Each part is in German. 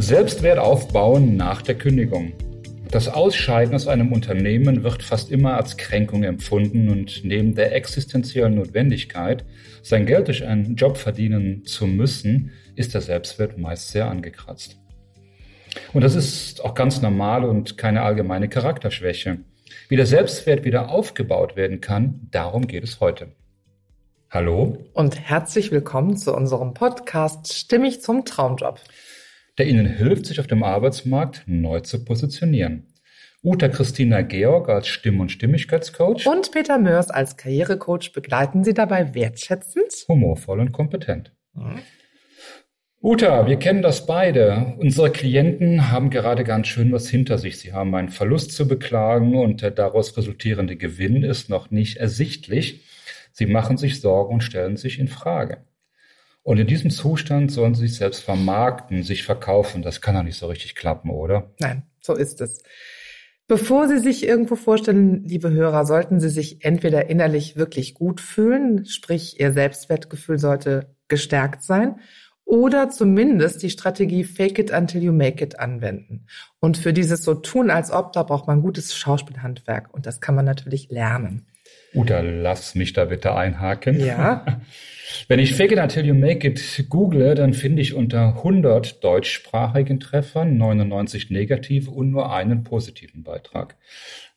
Selbstwert aufbauen nach der Kündigung. Das Ausscheiden aus einem Unternehmen wird fast immer als Kränkung empfunden und neben der existenziellen Notwendigkeit, sein Geld durch einen Job verdienen zu müssen, ist der Selbstwert meist sehr angekratzt. Und das ist auch ganz normal und keine allgemeine Charakterschwäche. Wie der Selbstwert wieder aufgebaut werden kann, darum geht es heute. Hallo und herzlich willkommen zu unserem Podcast Stimmig zum Traumjob der Ihnen hilft, sich auf dem Arbeitsmarkt neu zu positionieren. Uta Christina Georg als Stimm- und Stimmigkeitscoach und Peter Mörs als Karrierecoach begleiten Sie dabei wertschätzend, humorvoll und kompetent. Mhm. Uta, wir kennen das beide. Unsere Klienten haben gerade ganz schön was hinter sich. Sie haben einen Verlust zu beklagen und der daraus resultierende Gewinn ist noch nicht ersichtlich. Sie machen sich Sorgen und stellen sich in Frage. Und in diesem Zustand sollen sie sich selbst vermarkten, sich verkaufen. Das kann doch nicht so richtig klappen, oder? Nein, so ist es. Bevor Sie sich irgendwo vorstellen, liebe Hörer, sollten Sie sich entweder innerlich wirklich gut fühlen, sprich Ihr Selbstwertgefühl sollte gestärkt sein, oder zumindest die Strategie Fake it until you make it anwenden. Und für dieses so tun als ob, da braucht man gutes Schauspielhandwerk und das kann man natürlich lernen. Uta, lass mich da bitte einhaken. Ja. Wenn ich Fake it until you make it google, dann finde ich unter 100 deutschsprachigen Treffern 99 negative und nur einen positiven Beitrag.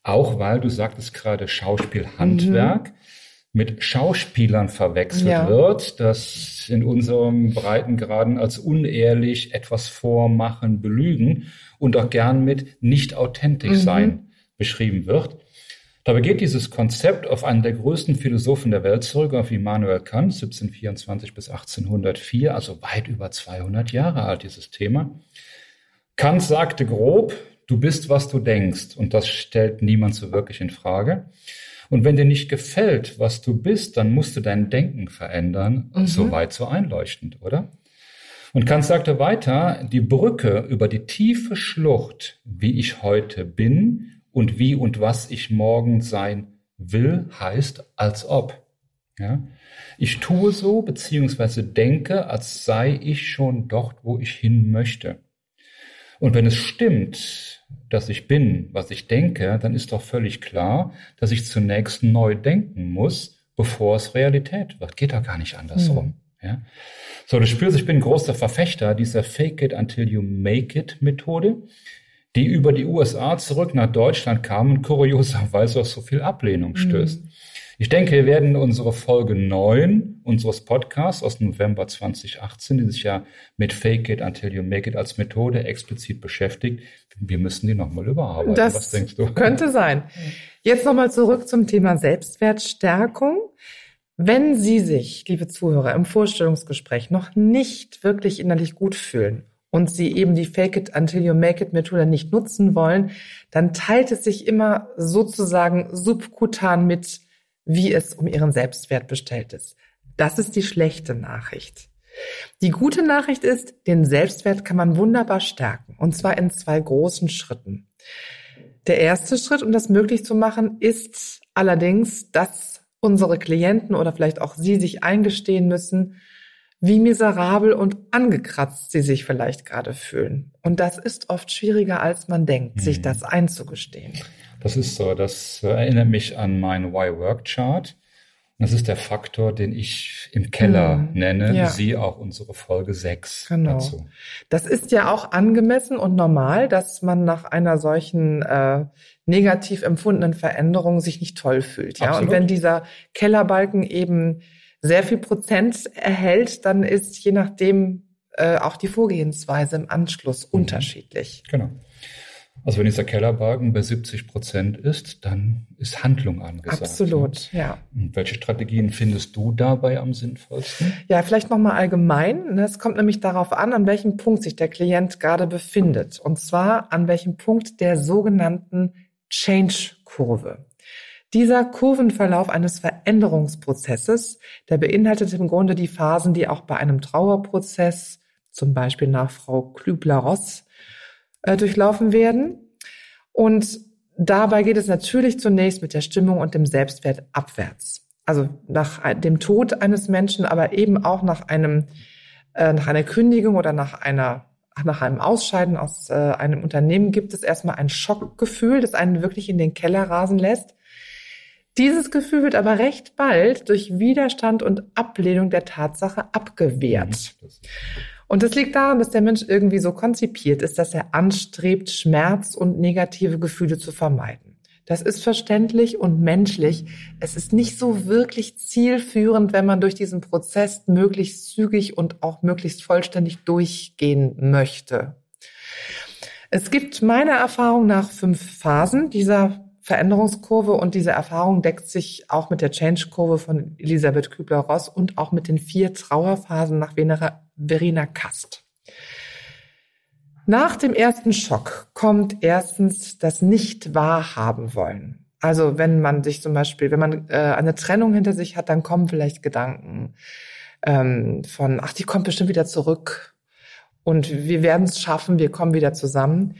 Auch weil du sagtest gerade Schauspielhandwerk. Mhm mit Schauspielern verwechselt ja. wird, das in unserem Breitengraden als unehrlich etwas vormachen, belügen und auch gern mit nicht authentisch sein mhm. beschrieben wird. Dabei geht dieses Konzept auf einen der größten Philosophen der Welt zurück, auf Immanuel Kant, 1724 bis 1804, also weit über 200 Jahre alt dieses Thema. Kant sagte grob, du bist, was du denkst, und das stellt niemand so wirklich in Frage. Und wenn dir nicht gefällt, was du bist, dann musst du dein Denken verändern. Mhm. So weit, so einleuchtend, oder? Und Kant sagte weiter, die Brücke über die tiefe Schlucht, wie ich heute bin, und wie und was ich morgen sein will, heißt als ob. Ja? Ich tue so beziehungsweise denke, als sei ich schon dort, wo ich hin möchte. Und wenn es stimmt, dass ich bin, was ich denke, dann ist doch völlig klar, dass ich zunächst neu denken muss, bevor es Realität wird. Geht doch gar nicht andersrum. Mhm. Ja? So, du spürst, ich bin großer Verfechter dieser Fake it until you make it Methode die über die USA zurück nach Deutschland kamen und kurioserweise auf so viel Ablehnung stößt. Mhm. Ich denke, wir werden unsere Folge 9 unseres Podcasts aus November 2018, die sich ja mit Fake It Until You Make It als Methode explizit beschäftigt, wir müssen die nochmal überarbeiten. Das Was denkst du? Könnte sein. Jetzt nochmal zurück zum Thema Selbstwertstärkung. Wenn Sie sich, liebe Zuhörer, im Vorstellungsgespräch noch nicht wirklich innerlich gut fühlen und sie eben die Fake it until you make it Methode nicht nutzen wollen, dann teilt es sich immer sozusagen subkutan mit, wie es um ihren Selbstwert bestellt ist. Das ist die schlechte Nachricht. Die gute Nachricht ist, den Selbstwert kann man wunderbar stärken, und zwar in zwei großen Schritten. Der erste Schritt, um das möglich zu machen, ist allerdings, dass unsere Klienten oder vielleicht auch Sie sich eingestehen müssen, wie miserabel und angekratzt sie sich vielleicht gerade fühlen. Und das ist oft schwieriger, als man denkt, mhm. sich das einzugestehen. Das ist so. Das erinnert mich an meinen Why-Work-Chart. Das ist der Faktor, den ich im Keller mhm. nenne. Ja. Sie auch unsere Folge 6 genau. dazu. Das ist ja auch angemessen und normal, dass man nach einer solchen äh, negativ empfundenen Veränderung sich nicht toll fühlt. Ja, Absolut. und wenn dieser Kellerbalken eben sehr viel Prozent erhält, dann ist je nachdem äh, auch die Vorgehensweise im Anschluss mhm. unterschiedlich. Genau. Also wenn dieser Kellerbalken bei 70 Prozent ist, dann ist Handlung angesagt. Absolut, ja. Und welche Strategien findest du dabei am sinnvollsten? Ja, vielleicht nochmal allgemein. Es kommt nämlich darauf an, an welchem Punkt sich der Klient gerade befindet. Und zwar an welchem Punkt der sogenannten Change-Kurve. Dieser Kurvenverlauf eines Veränderungsprozesses, der beinhaltet im Grunde die Phasen, die auch bei einem Trauerprozess, zum Beispiel nach Frau Klübler-Ross, äh, durchlaufen werden. Und dabei geht es natürlich zunächst mit der Stimmung und dem Selbstwert abwärts. Also nach dem Tod eines Menschen, aber eben auch nach einem, äh, nach einer Kündigung oder nach einer nach einem Ausscheiden aus äh, einem Unternehmen gibt es erstmal ein Schockgefühl, das einen wirklich in den Keller rasen lässt. Dieses Gefühl wird aber recht bald durch Widerstand und Ablehnung der Tatsache abgewehrt. Mhm. Und das liegt daran, dass der Mensch irgendwie so konzipiert ist, dass er anstrebt, Schmerz und negative Gefühle zu vermeiden. Das ist verständlich und menschlich. Es ist nicht so wirklich zielführend, wenn man durch diesen Prozess möglichst zügig und auch möglichst vollständig durchgehen möchte. Es gibt meiner Erfahrung nach fünf Phasen dieser Veränderungskurve und diese Erfahrung deckt sich auch mit der Change-Kurve von Elisabeth Kübler-Ross und auch mit den vier Trauerphasen nach Verena Kast. Nach dem ersten Schock kommt erstens das nicht wahrhaben wollen. Also wenn man sich zum Beispiel, wenn man äh, eine Trennung hinter sich hat, dann kommen vielleicht Gedanken ähm, von, ach, die kommt bestimmt wieder zurück und wir werden es schaffen, wir kommen wieder zusammen.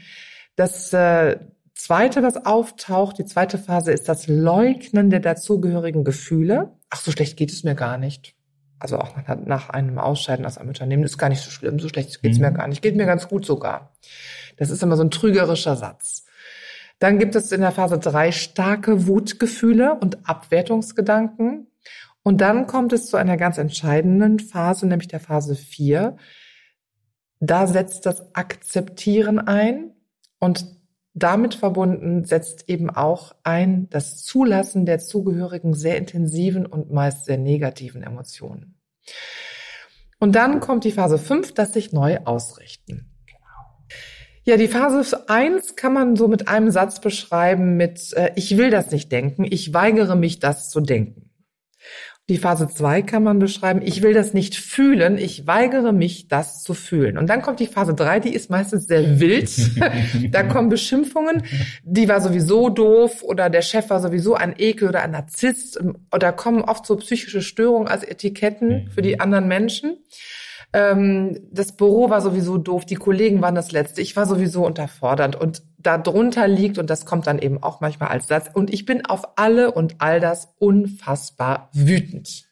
Das äh, Zweite, was auftaucht, die zweite Phase ist das Leugnen der dazugehörigen Gefühle. Ach, so schlecht geht es mir gar nicht. Also auch nach, nach einem Ausscheiden aus einem Unternehmen ist gar nicht so schlimm, so schlecht geht's mhm. mir gar nicht, geht mir ganz gut sogar. Das ist immer so ein trügerischer Satz. Dann gibt es in der Phase drei starke Wutgefühle und Abwertungsgedanken. Und dann kommt es zu einer ganz entscheidenden Phase, nämlich der Phase vier. Da setzt das Akzeptieren ein und damit verbunden setzt eben auch ein das Zulassen der zugehörigen sehr intensiven und meist sehr negativen Emotionen. Und dann kommt die Phase 5, das sich neu ausrichten. Ja, die Phase 1 kann man so mit einem Satz beschreiben mit äh, ich will das nicht denken, ich weigere mich das zu denken. Die Phase 2 kann man beschreiben, ich will das nicht fühlen, ich weigere mich, das zu fühlen. Und dann kommt die Phase 3, die ist meistens sehr wild. da kommen Beschimpfungen, die war sowieso doof oder der Chef war sowieso ein Ekel oder ein Narzisst. Oder kommen oft so psychische Störungen als Etiketten für die anderen Menschen. Ähm, das Büro war sowieso doof, die Kollegen waren das Letzte, ich war sowieso unterfordert und darunter liegt, und das kommt dann eben auch manchmal als Satz, und ich bin auf alle und all das unfassbar wütend.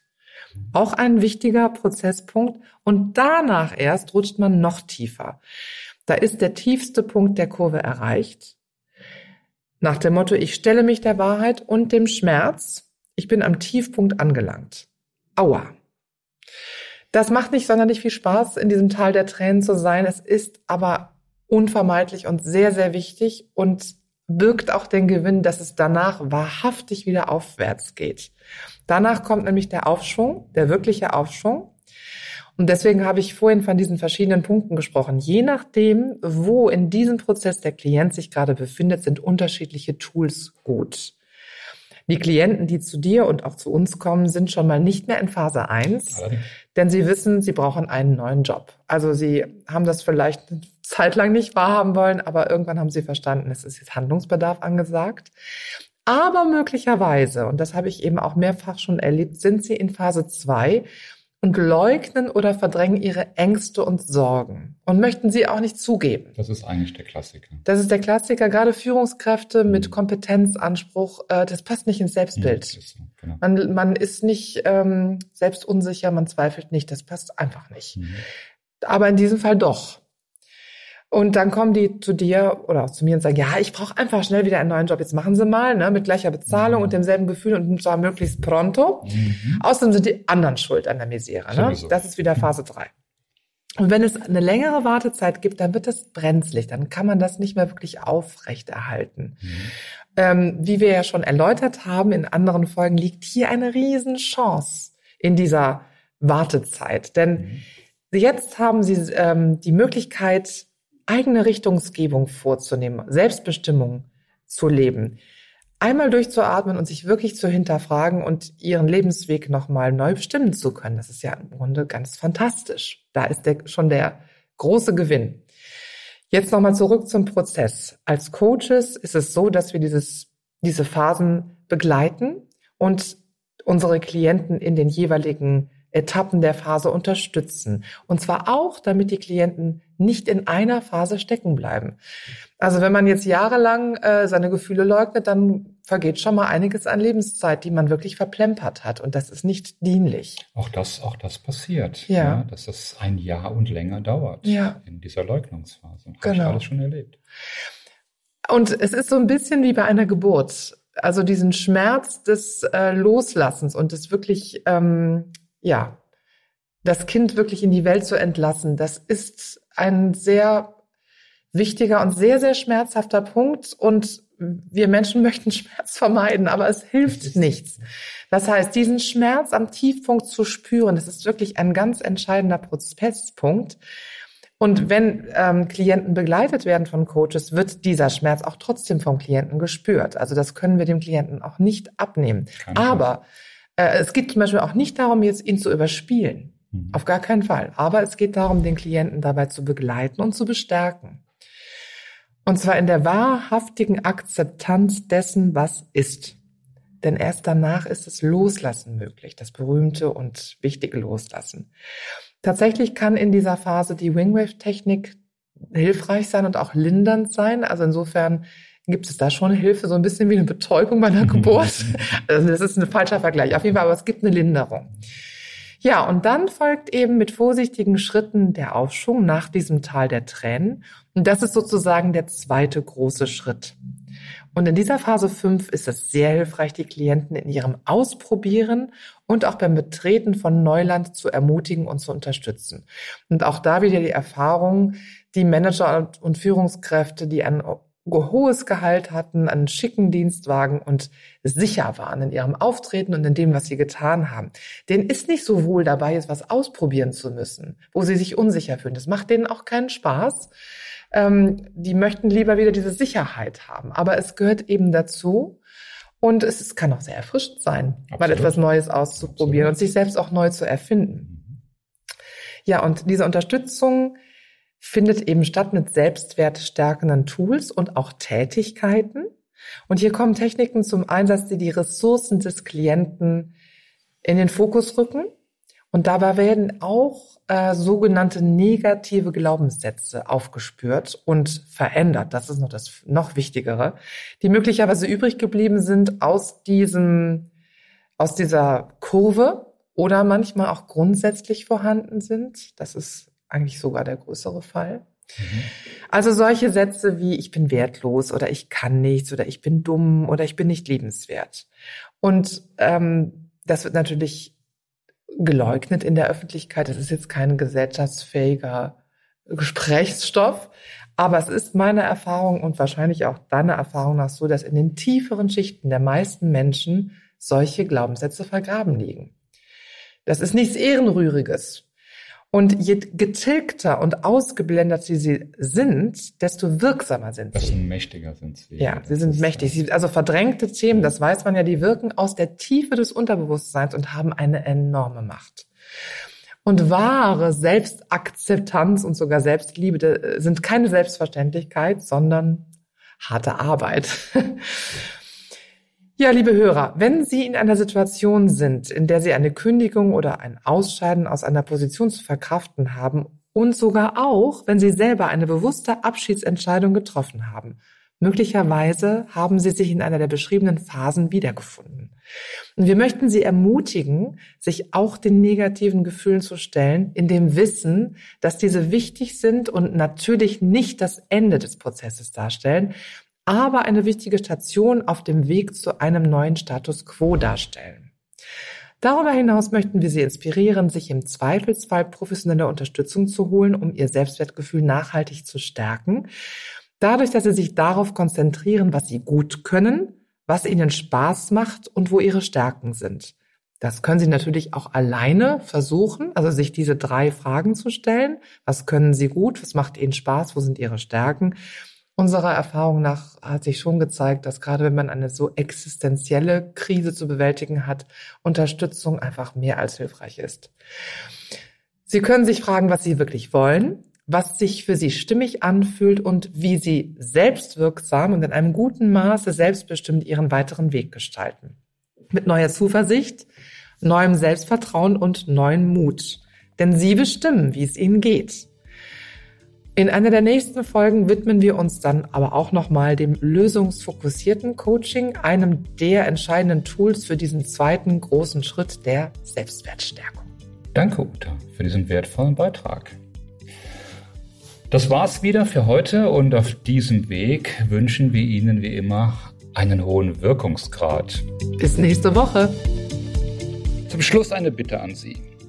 Auch ein wichtiger Prozesspunkt. Und danach erst rutscht man noch tiefer. Da ist der tiefste Punkt der Kurve erreicht. Nach dem Motto, ich stelle mich der Wahrheit und dem Schmerz. Ich bin am Tiefpunkt angelangt. Aua. Das macht nicht sonderlich viel Spaß, in diesem Tal der Tränen zu sein. Es ist aber unvermeidlich und sehr, sehr wichtig und birgt auch den Gewinn, dass es danach wahrhaftig wieder aufwärts geht. Danach kommt nämlich der Aufschwung, der wirkliche Aufschwung. Und deswegen habe ich vorhin von diesen verschiedenen Punkten gesprochen. Je nachdem, wo in diesem Prozess der Klient sich gerade befindet, sind unterschiedliche Tools gut. Die Klienten, die zu dir und auch zu uns kommen, sind schon mal nicht mehr in Phase 1, denn sie wissen, sie brauchen einen neuen Job. Also sie haben das vielleicht eine Zeit lang nicht wahrhaben wollen, aber irgendwann haben sie verstanden, es ist jetzt Handlungsbedarf angesagt. Aber möglicherweise, und das habe ich eben auch mehrfach schon erlebt, sind sie in Phase 2 und leugnen oder verdrängen ihre Ängste und Sorgen und möchten sie auch nicht zugeben. Das ist eigentlich der Klassiker. Das ist der Klassiker, gerade Führungskräfte mhm. mit Kompetenzanspruch, äh, das passt nicht ins Selbstbild. Ja, so, genau. man, man ist nicht ähm, selbst unsicher, man zweifelt nicht, das passt einfach nicht. Mhm. Aber in diesem Fall doch. Und dann kommen die zu dir oder auch zu mir und sagen, ja, ich brauche einfach schnell wieder einen neuen Job. Jetzt machen sie mal, ne, mit gleicher Bezahlung mhm. und demselben Gefühl und zwar möglichst pronto. Mhm. Außerdem sind die anderen schuld an der Misere. Ne? Das ist wieder Phase drei. Und wenn es eine längere Wartezeit gibt, dann wird das brenzlig. Dann kann man das nicht mehr wirklich aufrechterhalten. Mhm. Ähm, wie wir ja schon erläutert haben in anderen Folgen, liegt hier eine Riesenchance in dieser Wartezeit. Denn mhm. jetzt haben Sie ähm, die Möglichkeit, eigene Richtungsgebung vorzunehmen, Selbstbestimmung zu leben, einmal durchzuatmen und sich wirklich zu hinterfragen und ihren Lebensweg nochmal neu bestimmen zu können. Das ist ja im Grunde ganz fantastisch. Da ist der, schon der große Gewinn. Jetzt nochmal zurück zum Prozess. Als Coaches ist es so, dass wir dieses, diese Phasen begleiten und unsere Klienten in den jeweiligen Etappen der Phase unterstützen. Und zwar auch, damit die Klienten nicht in einer Phase stecken bleiben. Also wenn man jetzt jahrelang äh, seine Gefühle leugnet, dann vergeht schon mal einiges an Lebenszeit, die man wirklich verplempert hat. Und das ist nicht dienlich. Auch das, auch das passiert. Ja. ja dass es ein Jahr und länger dauert. Ja. In dieser Leugnungsphase. Habe Genau. ich alles schon erlebt. Und es ist so ein bisschen wie bei einer Geburt. Also diesen Schmerz des äh, Loslassens und des wirklich, ähm, ja, das Kind wirklich in die Welt zu entlassen, das ist ein sehr wichtiger und sehr, sehr schmerzhafter Punkt. Und wir Menschen möchten Schmerz vermeiden, aber es hilft nichts. Das heißt, diesen Schmerz am Tiefpunkt zu spüren, das ist wirklich ein ganz entscheidender Prozesspunkt. Und wenn ähm, Klienten begleitet werden von Coaches, wird dieser Schmerz auch trotzdem vom Klienten gespürt. Also das können wir dem Klienten auch nicht abnehmen. Chance. Aber äh, es geht zum Beispiel auch nicht darum, jetzt ihn zu überspielen. Mhm. Auf gar keinen Fall. Aber es geht darum, den Klienten dabei zu begleiten und zu bestärken. Und zwar in der wahrhaftigen Akzeptanz dessen, was ist. Denn erst danach ist das Loslassen möglich, das berühmte und wichtige Loslassen. Tatsächlich kann in dieser Phase die Wingwave-Technik hilfreich sein und auch lindernd sein. Also insofern gibt es da schon Hilfe, so ein bisschen wie eine Betäubung bei einer Geburt. Also das ist ein falscher Vergleich, auf jeden Fall, aber es gibt eine Linderung. Ja, und dann folgt eben mit vorsichtigen Schritten der Aufschwung nach diesem Tal der Tränen. Und das ist sozusagen der zweite große Schritt. Und in dieser Phase 5 ist es sehr hilfreich, die Klienten in ihrem Ausprobieren und auch beim Betreten von Neuland zu ermutigen und zu unterstützen. Und auch da wieder die Erfahrung, die Manager und- Führungskräfte, die ein hohes Gehalt hatten, einen schicken Dienstwagen und sicher waren in ihrem Auftreten und in dem, was sie getan haben. Denen ist nicht so wohl dabei, jetzt was ausprobieren zu müssen, wo sie sich unsicher fühlen. Das macht denen auch keinen Spaß. Ähm, die möchten lieber wieder diese Sicherheit haben. Aber es gehört eben dazu. Und es ist- kann auch sehr erfrischend sein, mal Absolut. etwas Neues auszuprobieren Absolut. und sich selbst auch neu zu erfinden. Mhm. Ja, und diese Unterstützung findet eben statt mit selbstwertstärkenden Tools und auch Tätigkeiten. Und hier kommen Techniken zum Einsatz, die die Ressourcen des Klienten in den Fokus rücken. Und dabei werden auch äh, sogenannte negative Glaubenssätze aufgespürt und verändert. Das ist noch das noch Wichtigere, die möglicherweise übrig geblieben sind aus diesem, aus dieser Kurve oder manchmal auch grundsätzlich vorhanden sind. Das ist eigentlich sogar der größere Fall. Mhm. Also solche Sätze wie ich bin wertlos oder ich kann nichts oder ich bin dumm oder ich bin nicht liebenswert. Und ähm, das wird natürlich geleugnet in der Öffentlichkeit. Das ist jetzt kein gesellschaftsfähiger Gesprächsstoff. Aber es ist meine Erfahrung und wahrscheinlich auch deine Erfahrung nach so, dass in den tieferen Schichten der meisten Menschen solche Glaubenssätze vergraben liegen. Das ist nichts Ehrenrühriges. Und je getilgter und ausgeblendet sie sind, desto wirksamer sind sie. sind mächtiger sind sie. Ja, Das sie sind ist, mächtig. äh, Sie, also verdrängte Themen, das weiß man ja, die wirken aus der Tiefe des Unterbewusstseins und haben eine enorme Macht. Und wahre Selbstakzeptanz und sogar Selbstliebe äh, sind keine Selbstverständlichkeit, sondern harte Arbeit. Ja, liebe Hörer, wenn Sie in einer Situation sind, in der Sie eine Kündigung oder ein Ausscheiden aus einer Position zu verkraften haben und sogar auch, wenn Sie selber eine bewusste Abschiedsentscheidung getroffen haben, möglicherweise haben Sie sich in einer der beschriebenen Phasen wiedergefunden. Und wir möchten Sie ermutigen, sich auch den negativen Gefühlen zu stellen, in dem Wissen, dass diese wichtig sind und natürlich nicht das Ende des Prozesses darstellen, aber eine wichtige Station auf dem Weg zu einem neuen Status quo darstellen. Darüber hinaus möchten wir Sie inspirieren, sich im Zweifelsfall professionelle Unterstützung zu holen, um Ihr Selbstwertgefühl nachhaltig zu stärken. Dadurch, dass Sie sich darauf konzentrieren, was Sie gut können, was Ihnen Spaß macht und wo Ihre Stärken sind. Das können Sie natürlich auch alleine versuchen, also sich diese drei Fragen zu stellen. Was können Sie gut? Was macht Ihnen Spaß? Wo sind Ihre Stärken? Unserer Erfahrung nach hat sich schon gezeigt, dass gerade wenn man eine so existenzielle Krise zu bewältigen hat, Unterstützung einfach mehr als hilfreich ist. Sie können sich fragen, was Sie wirklich wollen, was sich für Sie stimmig anfühlt und wie Sie selbstwirksam und in einem guten Maße selbstbestimmt Ihren weiteren Weg gestalten. Mit neuer Zuversicht, neuem Selbstvertrauen und neuem Mut. Denn Sie bestimmen, wie es Ihnen geht. In einer der nächsten Folgen widmen wir uns dann aber auch nochmal dem lösungsfokussierten Coaching, einem der entscheidenden Tools für diesen zweiten großen Schritt der Selbstwertstärkung. Danke, Uta, für diesen wertvollen Beitrag. Das war's wieder für heute und auf diesem Weg wünschen wir Ihnen wie immer einen hohen Wirkungsgrad. Bis nächste Woche. Zum Schluss eine Bitte an Sie.